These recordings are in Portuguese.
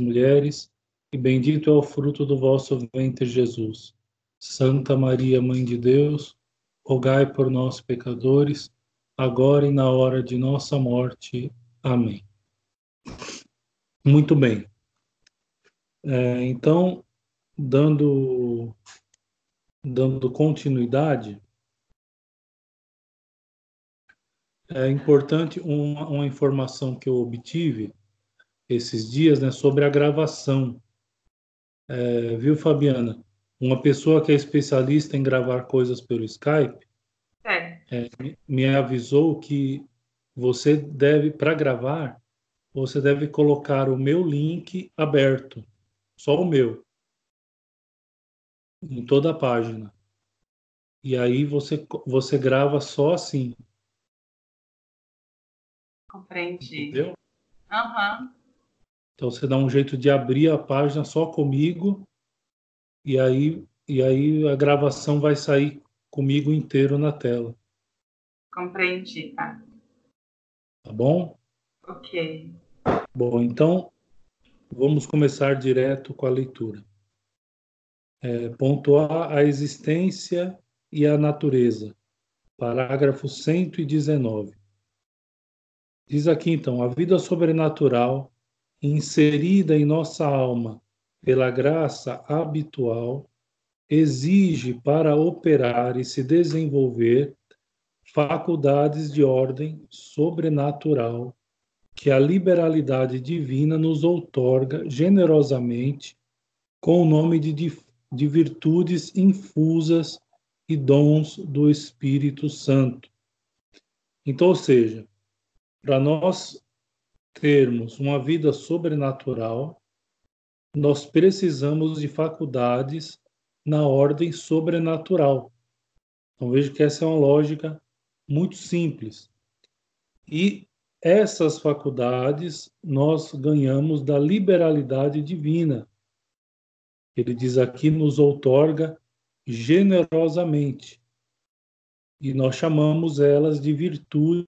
mulheres, e bendito é o fruto do vosso ventre, Jesus. Santa Maria, Mãe de Deus, rogai por nós, pecadores, agora e na hora de nossa morte. Amém. Muito bem. É, então, dando, dando continuidade, é importante uma, uma informação que eu obtive esses dias né, sobre a gravação. É, viu, Fabiana? Uma pessoa que é especialista em gravar coisas pelo Skype é. É, me avisou que você deve, para gravar, você deve colocar o meu link aberto, só o meu, em toda a página. E aí você, você grava só assim. Compreendi. Entendeu? Uhum. Então você dá um jeito de abrir a página só comigo e aí e aí a gravação vai sair comigo inteiro na tela. Compreendi, tá? Tá bom? Ok. Bom, então vamos começar direto com a leitura. É, ponto A, a existência e a natureza. Parágrafo 119. Diz aqui então: a vida sobrenatural inserida em nossa alma pela graça habitual exige para operar e se desenvolver faculdades de ordem sobrenatural que a liberalidade divina nos outorga generosamente com o nome de, de virtudes infusas e dons do Espírito Santo. Então, ou seja, para nós termos uma vida sobrenatural, nós precisamos de faculdades na ordem sobrenatural. Então veja que essa é uma lógica muito simples. E essas faculdades nós ganhamos da liberalidade divina. Ele diz aqui, nos outorga generosamente. E nós chamamos elas de virtudes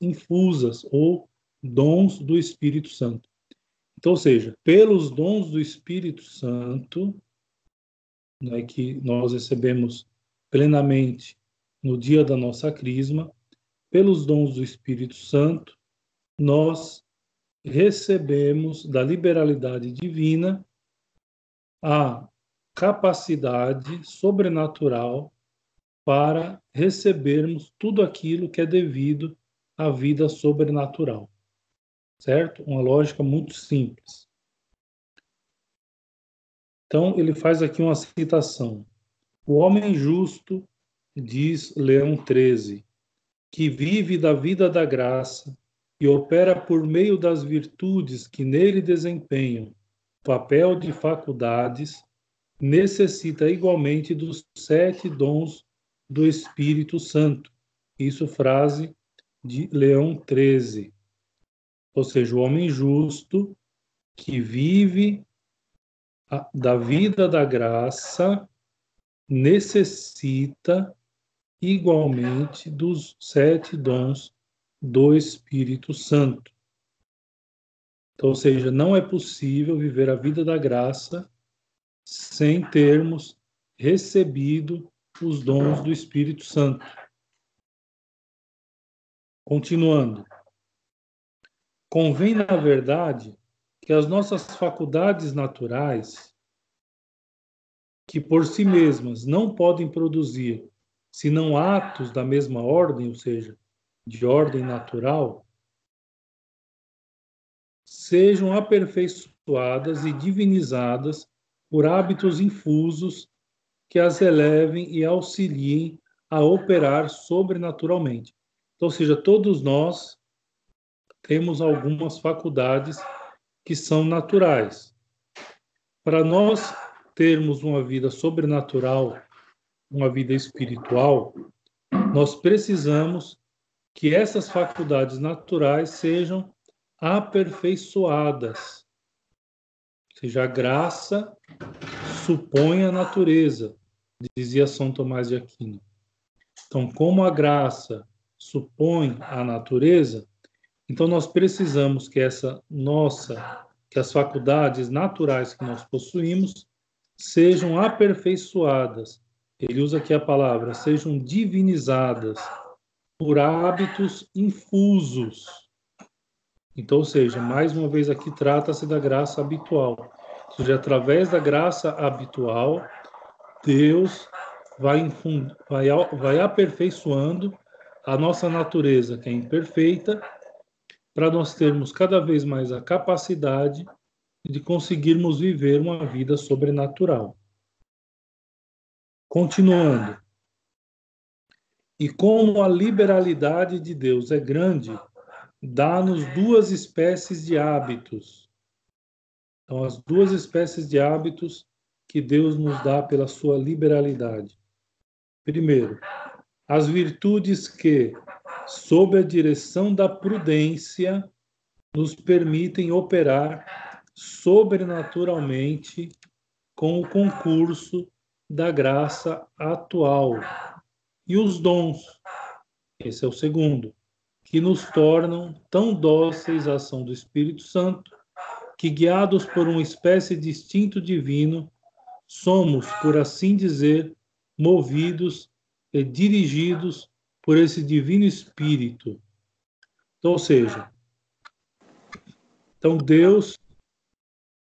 infusas ou dons do Espírito Santo. Então, ou seja, pelos dons do Espírito Santo, né, que nós recebemos plenamente no dia da nossa crisma, pelos dons do Espírito Santo, nós recebemos da liberalidade divina a capacidade sobrenatural para recebermos tudo aquilo que é devido à vida sobrenatural certo? Uma lógica muito simples. Então, ele faz aqui uma citação. O homem justo, diz Leão 13, que vive da vida da graça e opera por meio das virtudes que nele desempenham papel de faculdades, necessita igualmente dos sete dons do Espírito Santo. Isso frase de Leão 13 ou seja, o homem justo que vive a, da vida da graça necessita igualmente dos sete dons do Espírito Santo. Então, ou seja, não é possível viver a vida da graça sem termos recebido os dons do Espírito Santo. Continuando. Convém, na verdade, que as nossas faculdades naturais, que por si mesmas não podem produzir senão atos da mesma ordem, ou seja, de ordem natural, sejam aperfeiçoadas e divinizadas por hábitos infusos que as elevem e auxiliem a operar sobrenaturalmente. Então, ou seja, todos nós temos algumas faculdades que são naturais. Para nós termos uma vida sobrenatural, uma vida espiritual, nós precisamos que essas faculdades naturais sejam aperfeiçoadas. Ou seja, a graça supõe a natureza, dizia São Tomás de Aquino. Então, como a graça supõe a natureza, então, nós precisamos que essa nossa que as faculdades naturais que nós possuímos sejam aperfeiçoadas. Ele usa aqui a palavra, sejam divinizadas por hábitos infusos. Então, ou seja, mais uma vez aqui trata-se da graça habitual. Ou seja, através da graça habitual, Deus vai, vai, vai aperfeiçoando a nossa natureza, que é imperfeita, para nós termos cada vez mais a capacidade de conseguirmos viver uma vida sobrenatural. Continuando. E como a liberalidade de Deus é grande, dá-nos duas espécies de hábitos. Então, as duas espécies de hábitos que Deus nos dá pela sua liberalidade. Primeiro, as virtudes que, sob a direção da prudência, nos permitem operar sobrenaturalmente com o concurso da graça atual. E os dons, esse é o segundo, que nos tornam tão dóceis à ação do Espírito Santo, que guiados por uma espécie de instinto divino, somos, por assim dizer, movidos e dirigidos por esse divino Espírito. Então, ou seja, então Deus